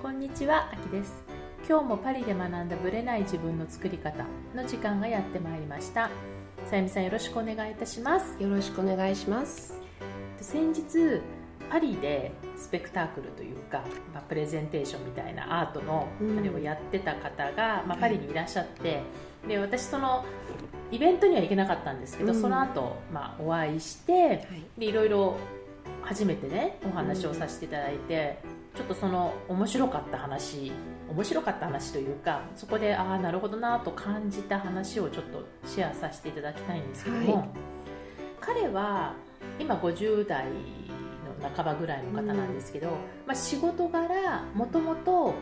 こんにちは、あきです。今日もパリで学んだブレない自分の作り方の時間がやってまいりました。さゆみさんよろしくお願いいたします。よろしくお願いします。先日パリでスペクタークルというか、まあ、プレゼンテーションみたいなアートのあれをやってた方が、まあ、パリにいらっしゃって、で私そのイベントには行けなかったんですけど、うん、その後、まあお会いして、はい、でいろいろ初めてねお話をさせていただいて、ちょっとその面白かった話面白かった話というかそこでああなるほどなと感じた話をちょっとシェアさせていただきたいんですけども、はい、彼は今50代の半ばぐらいの方なんですけど、うん、まあ、仕事柄もともと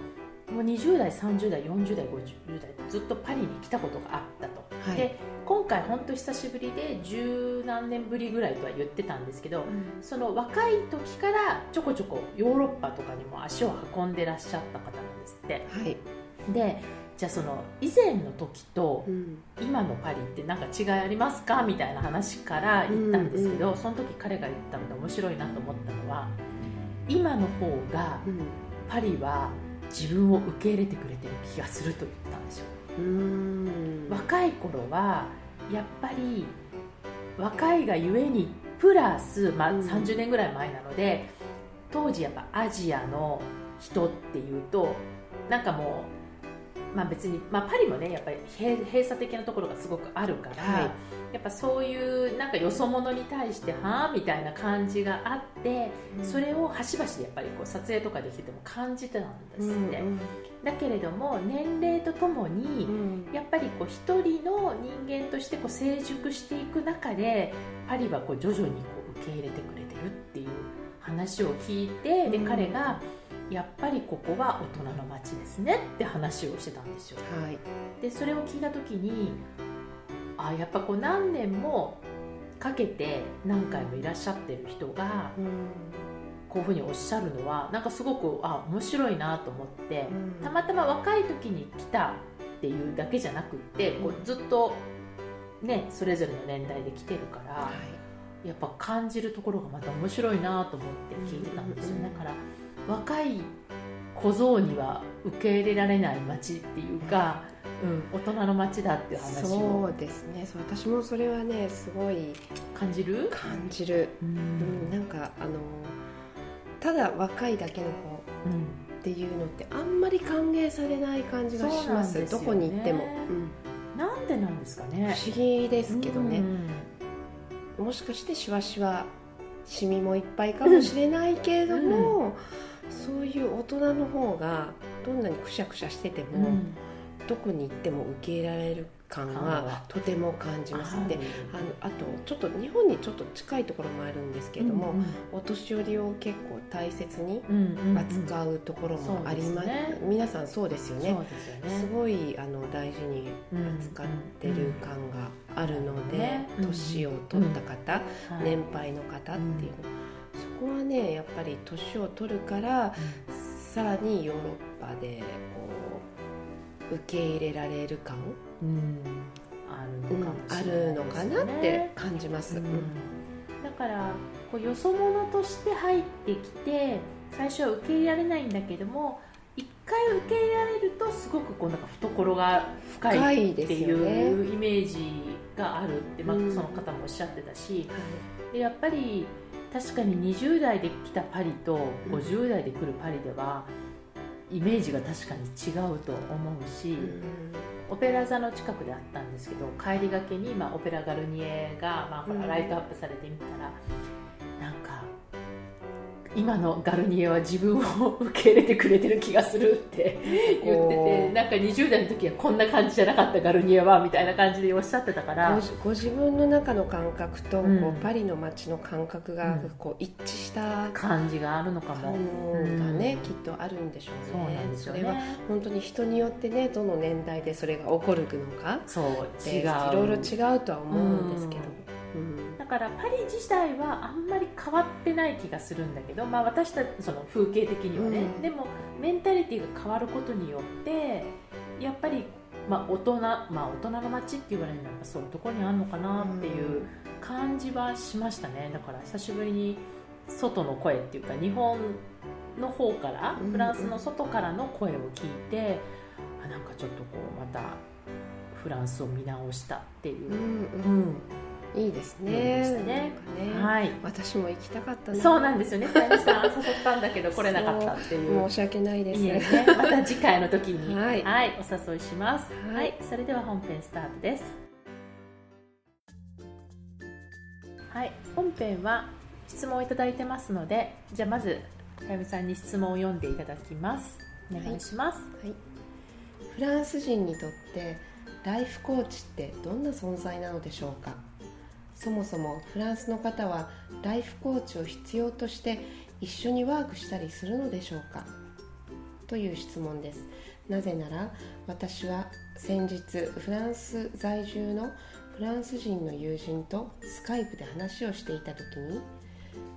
もう20代30代40代50代ずっとパリに来たことがあったと。はい、で今回本当久しぶりで十何年ぶりぐらいとは言ってたんですけど、うん、その若い時からちょこちょこヨーロッパとかにも足を運んでらっしゃった方なんですって。はい、でじゃあその以前の時と今のパリって何か違いありますかみたいな話から言ったんですけど、うんうん、その時彼が言ったので面白いなと思ったのは今の方がパリは自分を受け入れてくれてる気がすると言ってたんですよ。若い頃はやっぱり若いがゆえにプラス、まあ、30年ぐらい前なので、当時やっぱアジアの人っていうとなんかもうまあ、別に、まあ、パリもねやっぱり閉鎖的なところがすごくあるから、はい、やっぱそういうなんかよそ者に対してはあみたいな感じがあって、うん、それを端々でやっぱりこう撮影とかできてても感じてたんですって、うんうん、だけれども年齢とともに、うん、やっぱりこう一人の人間としてこう成熟していく中でパリはこう徐々にこう受け入れてくれてるっていう話を聞いてで彼が、やっぱりここは大人の街ですねって話をしてたんですよ、はい、でそれを聞いた時にあやっぱこう何年もかけて何回もいらっしゃってる人が、うん、こういうふうにおっしゃるのはなんかすごくあ面白いなと思って、うん、たまたま若い時に来たっていうだけじゃなくってこうずっとねそれぞれの年代で来てるから、はい、やっぱ感じるところがまた面白いなと思って聞いてたんですよ、ね、だから若い小僧には受け入れられない街っていうか、うん、大人の街だっていう話をそうですね。そう私もそれはねすごい感じる？感じる、うん、なんかあのただ若いだけの子っていうのってあんまり歓迎されない感じがします、ね、どこに行っても、うん、なんでなんですかね。不思議ですけどね、うん、もしかしてしわしわシミもいっぱいかもしれないけれども、そういう大人の方がどんなにくしゃくしゃしてても、うん、どこに行っても受け入れられる感はとても感じますであのあとちょっと日本にちょっと近いところもあるんですけれども、うんうん、お年寄りを結構大切に扱うところもあります,、ね、皆さんそうですよね。すごいあの大事に扱ってる感があるので、年を取った方、年配の方っていうの、そこはねやっぱり年を取るから、さらにヨーロッパでこう受け入れられる感、うん、あるのかね。うん、あるのかなって感じます、うん、だからこうよそ者として入ってきて最初は受け入れられないんだけども一回受け入れられるとすごくこうなんか懐が深いっていうイメージがあるって、まあ、その方もおっしゃってたし、でやっぱり確かに20代で来たパリと50代で来るパリでは、イメージが確かに違うと思うし、オペラ座の近くであったんですけど帰りがけに、まあ、オペラガルニエが、まあ、ほらライトアップされてみたら、今のガルニエは自分を受け入れてくれてる気がするって言っててなんか20代の時はこんな感じじゃなかったガルニエはみたいな感じでおっしゃってたから。ご自分の中の感覚と、うん、こうパリの街の感覚がこう一致した感じがあるのかも、がね、きっとあるんでしょうね。そうなんですよね。それは本当に人によってねどの年代でそれが起こるのか。そう違ういろいろ違うとは思うんですけど、うんからパリ自体はあんまり変わってない気がするんだけど、まあ、私たちその風景的にはね、うん、でもメンタリティーが変わることによってやっぱり、まあ、大人、まあ、大人の街って言われるのはやっぱそういうところにあるのかなっていう感じはしましたね。だから久しぶりに外の声っていうか日本の方から、うんフランスの外からの声を聞いてあなんかちょっとこうまたフランスを見直したっていう。う、ん。うんいいですね。ね。はい。私も行きたかったな。そうなんですよね。さゆみさん誘ったんだけど 来れなかったっていう。申し訳ないです。ね、また次回の時に、はい。お誘いします。はい。はい、それでは本編スタートです。はい、本編は質問をいただいてますので、じゃあまずあやみさんに質問を読んでいただきます。お願いします。はい、フランス人にとってライフコーチってどんな存在なのでしょうか？そもそもフランスの方はライフコーチを必要として一緒にワークしたりするのでしょうか？という質問です。なぜなら私は先日フランス在住のフランス人の友人とスカイプで話をしていた時に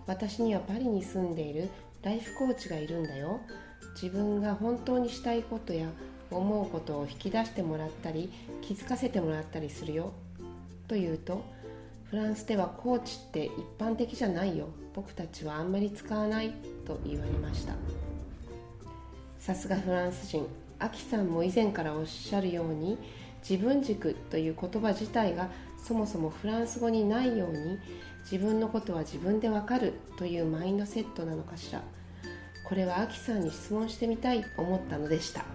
私にはパリに住んでいるライフコーチがいるんだよ。自分が本当にしたいことや思うことを引き出してもらったり気づかせてもらったりするよ。と言うとフランスではコーチって一般的じゃないよ。僕たちはあんまり使わないと言われました。さすがフランス人。アキさんも以前からおっしゃるように自分軸という言葉自体がそもそもフランス語にないように自分のことは自分でわかるというマインドセットなのかしら。これはアキさんに質問してみたいと思ったのでした。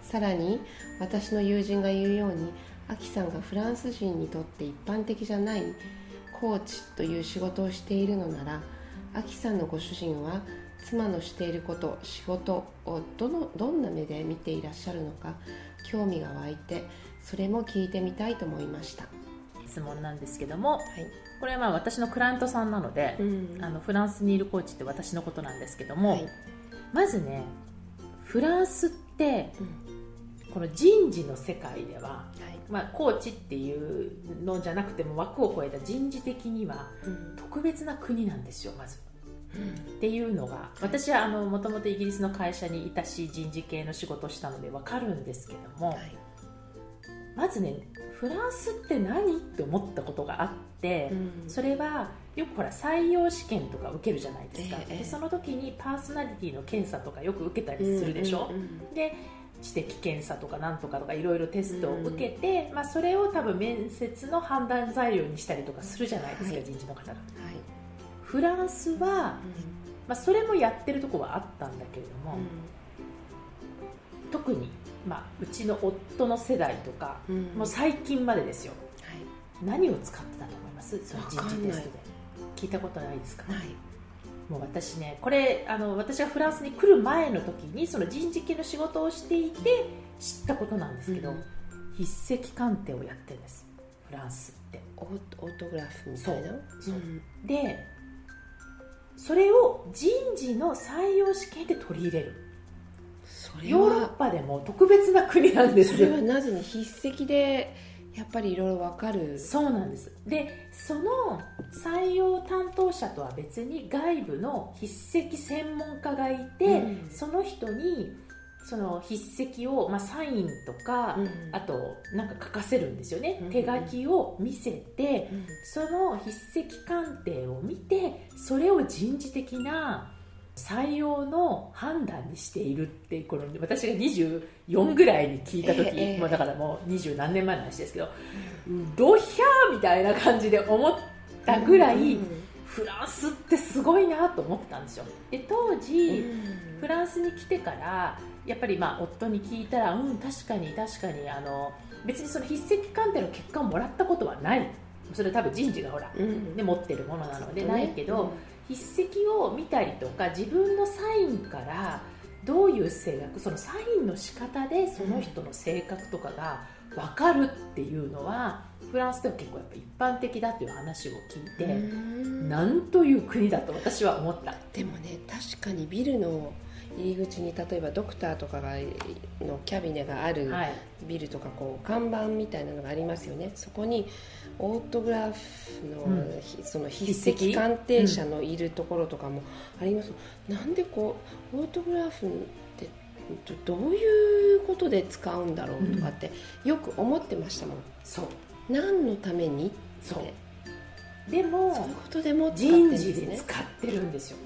さらに私の友人が言うようにアキさんがフランス人にとって一般的じゃないコーチという仕事をしているのならアキさんのご主人は妻のしていること仕事をどのどんな目で見ていらっしゃるのか興味が湧いてそれも聞いてみたいと思いました、は質問なんですけども、い。これはまあ私のクライアントさんなので、ん。あのフランスにいるコーチって私のことなんですけども、はい。まずね、フランスってうん。この人事の世界では。はいまあ、コーチっていうのじゃなくても枠を超えた人事的にはうん。特別な国なんですよまず。うん。っていうのが私はもともとイギリスの会社にいたし人事系の仕事をしたので分かるんですけども、はい。まずねフランスって何って思ったことがあって、うん。それはよくほら採用試験とか受けるじゃないですか、ええでその時にパーソナリティの検査とかよく受けたりするでしょ、うんうん。で知的検査とかなんとかとかいろいろテストを受けて、まあ、それを多分面接の判断材料にしたりとかするじゃないですか、はい。人事の方が。はい。フランスは、まあ、それもやってるとこはあったんだけれども、特に、まあ、うちの夫の世代とか、うん。もう最近までですよ。はい。何を使ってたと思います？その人事テストで。聞いたことないですか？ないもう私ねこれあの私がフランスに来る前の時にその人事系の仕事をしていて知ったことなんですけど、うん筆跡鑑定をやってるんです。フランスって。オーオートグラフみたいな？そう。そう。うん。でそれを人事の採用試験で取り入れる。それヨーロッはパでも特別な国なんですそれよはなぜに筆跡でやっぱりいろいろわかる。そうなんです。でその採用担当者とは別に外部の筆跡専門家がいて、うん。その人にその筆跡を、まあ、サインとか、うん。あとなんか書かせるんですよね、うん。手書きを見せてうん。その筆跡鑑定を見てそれを人事的な採用の判断にしているってこの私が24ぐらいに聞いた時、ええもうだからもう二十何年前の話ですけど、ドヒャーみたいな感じで思ったぐらい、うんフランスってすごいなと思ってたんですよ。で当時、うん。フランスに来てからやっぱりまあ夫に聞いたらうん確かに確かにあの別にその筆跡鑑定の結果をもらったことはない。それ多分人事がほら、うん。ね、持ってるものなのでないけど、筆跡を見たりとか自分のサインからどういう性格そのサインの仕方でその人の性格とかが分かるっていうのはフランスでは結構やっぱ一般的だっていう話を聞いて、うん。なんという国だと私は思った。でもね確かにビルの入り口に例えばドクターとかがのキャビネがあるはい。ビルとかこう看板みたいなのがありますよね。そこにオートグラフの,うん。ひ、その筆筆跡跡鑑定者のいるところとかもあります、なんでこうオートグラフどどういうことで使うんだろうとかってよく思ってましたもん、そう。何のためにって。そう。そうでもいうことでも使ってる人事で使ってるんですよ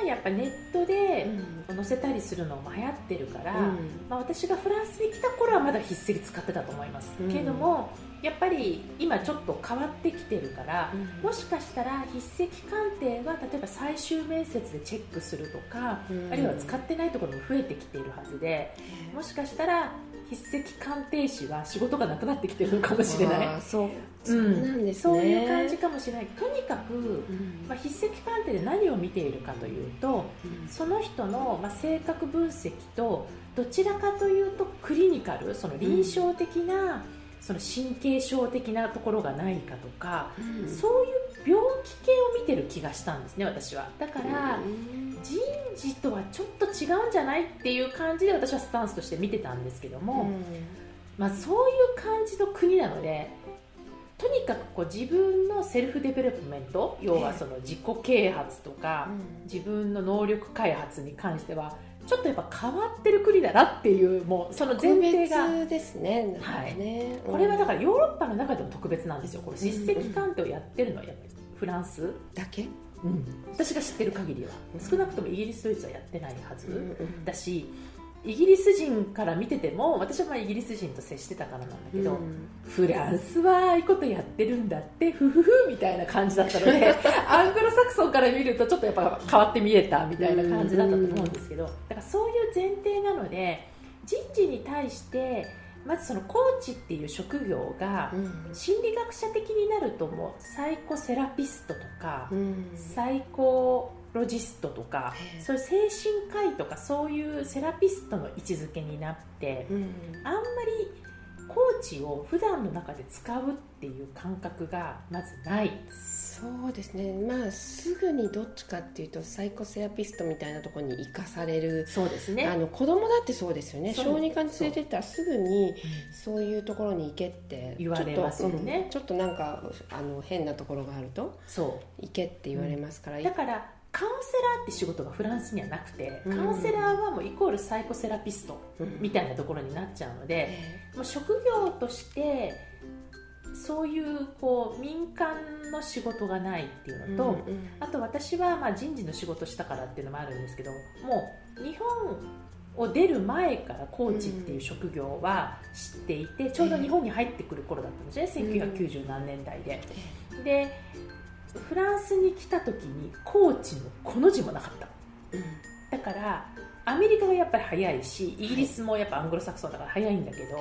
はやっぱネットで載せたりするのも流行ってるから、うん、まあ、私がフランスに来た頃はまだ筆跡使ってたと思います、うん、けどもやっぱり今ちょっと変わってきてるから、うん、もしかしたら筆跡鑑定は例えば最終面接でチェックするとか、あるいは使ってないところも増えてきているはずでもしかしたら筆跡鑑定士は仕事がなくなってきてるのかもしれないそう。そう。なん。です、ね、そういう感じかもしれない。とにかく、うん、まあ、筆跡鑑定で何を見ているかというと、うん、その人の、まあ、性格分析とどちらかというと clinical その臨床的な、うん、その神経症的なところがないかとか、そういう病気系を見てる気がしたんですね私は。だから、人事とはちょっと違うんじゃないっていう感じで私はスタンスとして見てたんですけども、うん、まあ、そういう感じの国なのでとにかくこう自分の self development 要はその自己啓発とか、自分の能力開発に関してはちょっとやっぱ変わってる国だなっていうもうその前提がですねはい、これはだからヨーロッパの中でも特別なんですよこれ。実績鑑定をやってるのはやっぱりフランスだけ？うん、私が知ってる限りは。少なくともイギリスドイツはやってないはず。だし、イギリス人から見てても私はまあイギリス人と接してたからなんだけど、うん、フランスはああいうことやってるんだってふふふみたいな感じだったので アングロサクソンから見るとちょっとやっぱ変わって見えたみたいな感じだったと思うんですけどだからそういう前提なので人事に対してまずそのコーチっていう職業が心理学者的になるともうサイコセラピストとか、うん、サイコロジストとかそういう精神科医とかそういうセラピストの位置づけになって、うん、あんまりコーチを普段の中で使うっていう感覚がまずないそうですね。まあすぐにどっちかっていうとサイコセラピストみたいなところに生かされる。そうですね。あの子供だってそうですよね。小児科に連れてったらすぐにそう。いうところに行けって言われますよね、うん、ちょっとなんかあの変なところがあるとそう。行けって言われますから、うん、だからカウンセラーって仕事がフランスにはなくて、カウンセラーはもうイコールサイコセラピストみたいなところになっちゃうので、もう職業としてそういうこう民間の仕事がないっていうのと、うんうん、あと私はまあ人事の仕事したからっていうのもあるんですけどもう日本を出る前からコーチっていう職業は知っていて、ちょうど日本に入ってくる頃だったんですね、1990何年代で。でフランスに来た時にコーチのこの字もなかった、うん、だからアメリカがやっぱり早いしイギリスもやっぱアングロサクソンだから早いんだけど、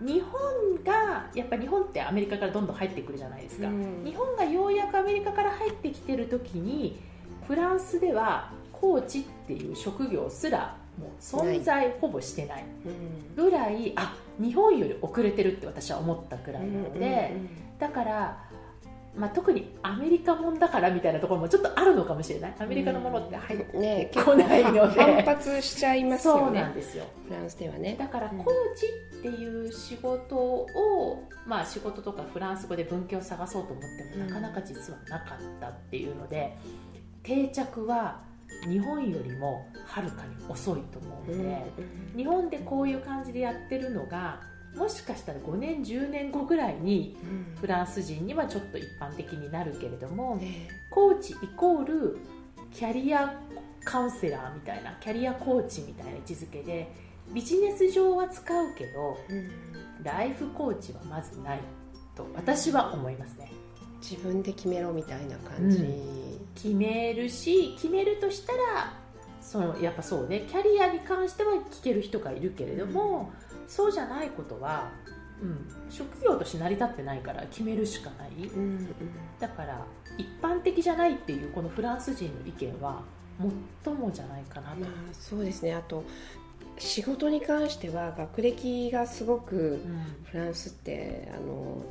日本がやっぱ日本ってアメリカからどんどん入ってくるじゃないですか、うん、日本がようやくアメリカから入ってきてる時にフランスではコーチっていう職業すらもう存在ほぼしてない。ぐらい、あ日本より遅れてるって私は思ったくらいなので、だからまあ、特にアメリカもんだからみたいなところもちょっとあるのかもしれない。アメリカのものって入ってこないので、ね、反発しちゃいますよね。そうなんですよ。フランスではね。だからコーチっていう仕事を、まあ、仕事とかフランス語で文献を探そうと思ってもなかなか実はなかったっていうので、定着は日本よりもはるかに遅いと思うので、日本でこういう感じでやってるのがもしかしたら5年10年後ぐらいにフランス人にはちょっと一般的になるけれども、コーチイコールキャリアカウンセラーみたいなキャリアコーチみたいな位置づけでビジネス上は使うけど、ライフコーチはまずないと私は思いますね。自分で決めろみたいな感じ、うん、決めるし決めるとしたらそのやっぱそうねキャリアに関しては聞ける人がいるけれども、うんそうじゃないことは、うん、職業として成り立ってないから決めるしかない、うんうん、だから一般的じゃないっていうこのフランス人の意見は最もじゃないかなと、まあ、そうですね。あと仕事に関しては学歴がすごくフランスって、あの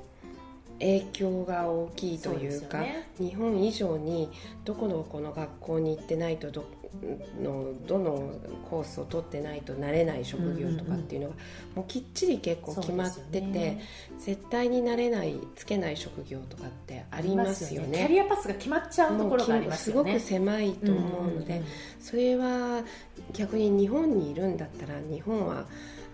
影響が大きいというか、ね、日本以上にどこのこの学校に行ってないとどのどのコースを取ってないとなれない職業とかっていうのが、もうきっちり結構決まってて、ね、絶対になれないつけない職業とかってありますよね、ね、キャリアパスが決まっちゃうところがありますよね。すごく狭いと思うので、それは逆に日本にいるんだったら日本は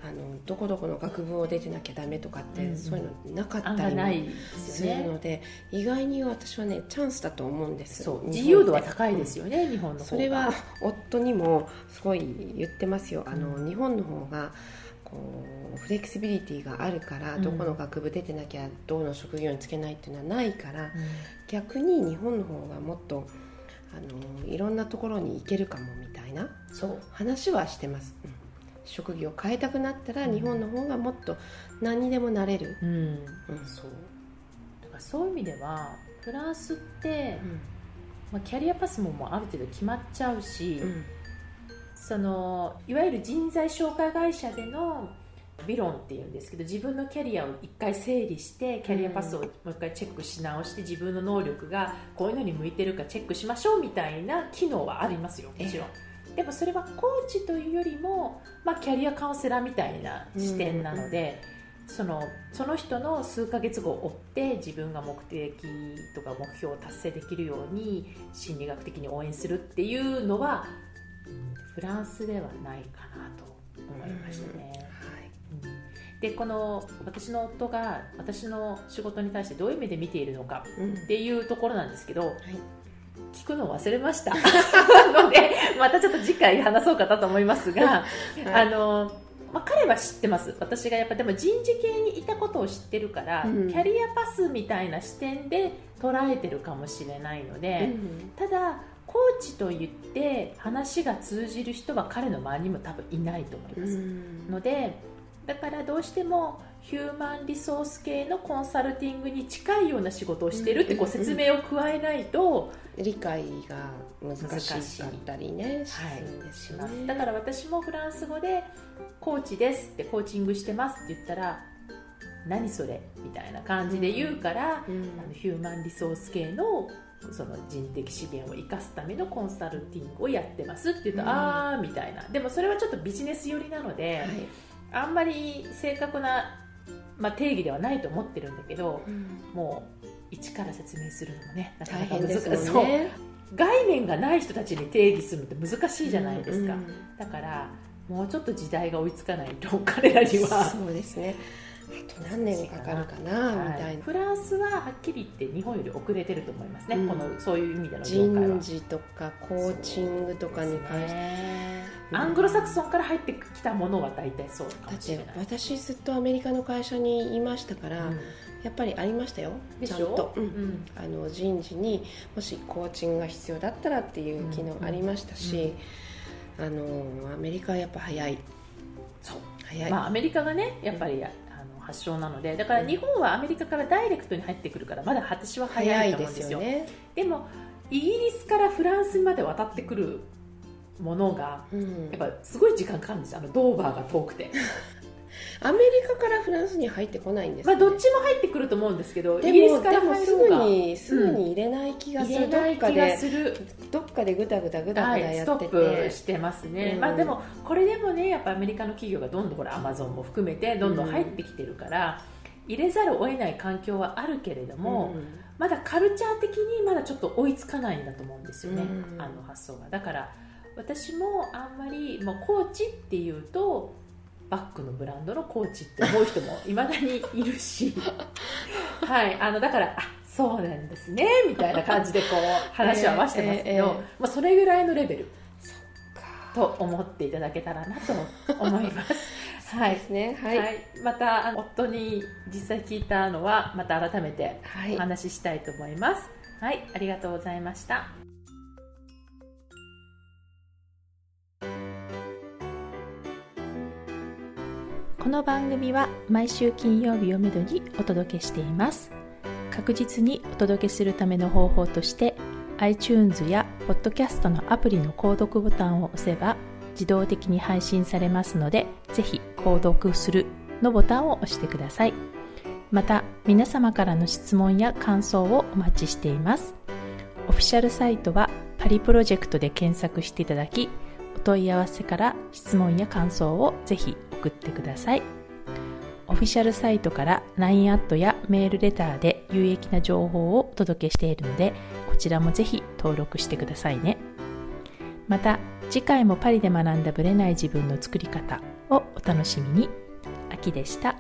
あのどこどこの学部を出てなきゃダメとかって、うん。そういうのなかったりもするので、意外に私はねチャンスだと思うんです。そう自由度は高いですよね、日本のそれは夫にもすごい言ってますよ。あの、日本の方がこうフレキシビリティがあるから、うん。どこの学部出てなきゃどの職業に就けないっていうのはないから、うん。逆に日本の方がもっとあのいろんなところに行けるかもみたいなそう。話はしてます、うん職業を変えたくなったらうん。日本の方がもっと何にでもなれる、うん。うん。そう。だからそういう意味ではフランスって、うん。まあ、キャリアパスももうある程度決まっちゃうし、うん。そのいわゆる人材紹介会社でのビロンっていうんですけど自分のキャリアを一回整理してキャリアパスをもう一回チェックし直して自分の能力がこういうのに向いてるかチェックしましょうみたいな機能はありますよ。もちろん。でもそれはコーチというよりも、まあ、キャリアカウンセラーみたいな視点なので、そのその人の数ヶ月後を追って自分が目的とか目標を達成できるように心理学的に応援するっていうのはうんフランスではないかなと思いましたね。はい。うん。でこの私の夫が私の仕事に対してどういう目で見ているのかうんっていうところなんですけどはい聞くのを忘れました。のでまたちょっと次回話そうかなと思いますが、あのまあ、彼は知ってます。私がやっぱでも人事系にいたことを知ってるから、うん。キャリアパスみたいな視点で捉えてるかもしれないので、うん。ただコーチと言って話が通じる人は彼の周りにも多分いないと思います、うん。のでだからどうしてもヒューマンリソース系のコンサルティングに近いような仕事をしてるってこううん。説明を加えないと、理解が難しかったりねすはい。しますだから私もフランス語で「コーチです」ってコーチングしてますって言ったら「何それ?」みたいな感じで言うから、うん。あのヒューマンリソース系のその人的資源を生かすためのコンサルティングをやってますって言うと、うん。ああみたいな。でもそれはちょっとビジネス寄りなので、はい。あんまり正確な、まあ、定義ではないと思ってるんだけどうん。もう一から説明するのもねなかな大か難しい。ね。概念がない人たちに定義するのって難しいじゃないですか、うんだからもうちょっと時代が追いつかないと彼らには。そうですね。あと何年かかるかなみたはい。いなフランスははっきり言って日本より遅れてると思いますね、うん。このそういう意味での業界は。人事とかコーチングとかに関して。ねうんアングロサクソンから入ってきたものは大体そうかだってもしれない、私ずっとアメリカの会社にいましたから、うんやっぱりありましたよ。ちゃんと、ううん。んあの人事にもしコーチングが必要だったらっていう機能ありましたし、あのアメリカはやっぱ早い。そう。早い、まあアメリカがねやっぱりあの発祥なのでだから日本はアメリカからダイレクトに入ってくるからまだ私は早早いと思うんですすよよね、でもイギリスからフランスまで渡ってくるものがうん。やっぱすごい時間かかるんですよ。あのドーバーが遠くて アメリカからフランスに入ってこないんですまあねどっちも入ってくると思うんですけどイでギリスからもでもすぐにすぐに入れない気がする、入れない気がどっかでする。どっかでぐだぐだぐだぐはい、だやってストッて、プしてますね、うん。まあでもこれでもねやっぱアメリカの企業がどんどんほらアマゾンも含めてどんどん入ってきてるから、入れざるを得ない環境はあるけれども、うん。まだカルチャー的にまだちょっと追いつかないんだと思うんですよね、うん。あの発想が。だから私もあんまりもうコーチっていうとバッグのブランドのコーチって思う人もいまだにいるし。はいあのだからあそうなんですねみたいな感じでこう話は合わせてますけど、ええええまあ、それぐらいのレベル。と思っていただけたらなと思います。はい。ですねは、はいい、またあの夫に実際聞いたのはまた改めてはい。お話ししたいと思います。はい、ありがとうございました。この番組は毎週金曜日をめどにお届けしています。確実にお届けするための方法として iTunes や Podcast のアプリの購読ボタンを押せば自動的に配信されますので、ぜひ購読するのボタンを押してください。また皆様からの質問や感想をお待ちしていますオフィシャルサイトはパリプロジェクトで検索していただきお問い合わせから質問や感想をぜひ送ってください。オフィシャルサイトから LINE アットやメールレターで有益な情報をお届けしているのでこちらもぜひ登録してくださいね。また次回もパリで学んだブレない自分の作り方をお楽しみに。秋でした。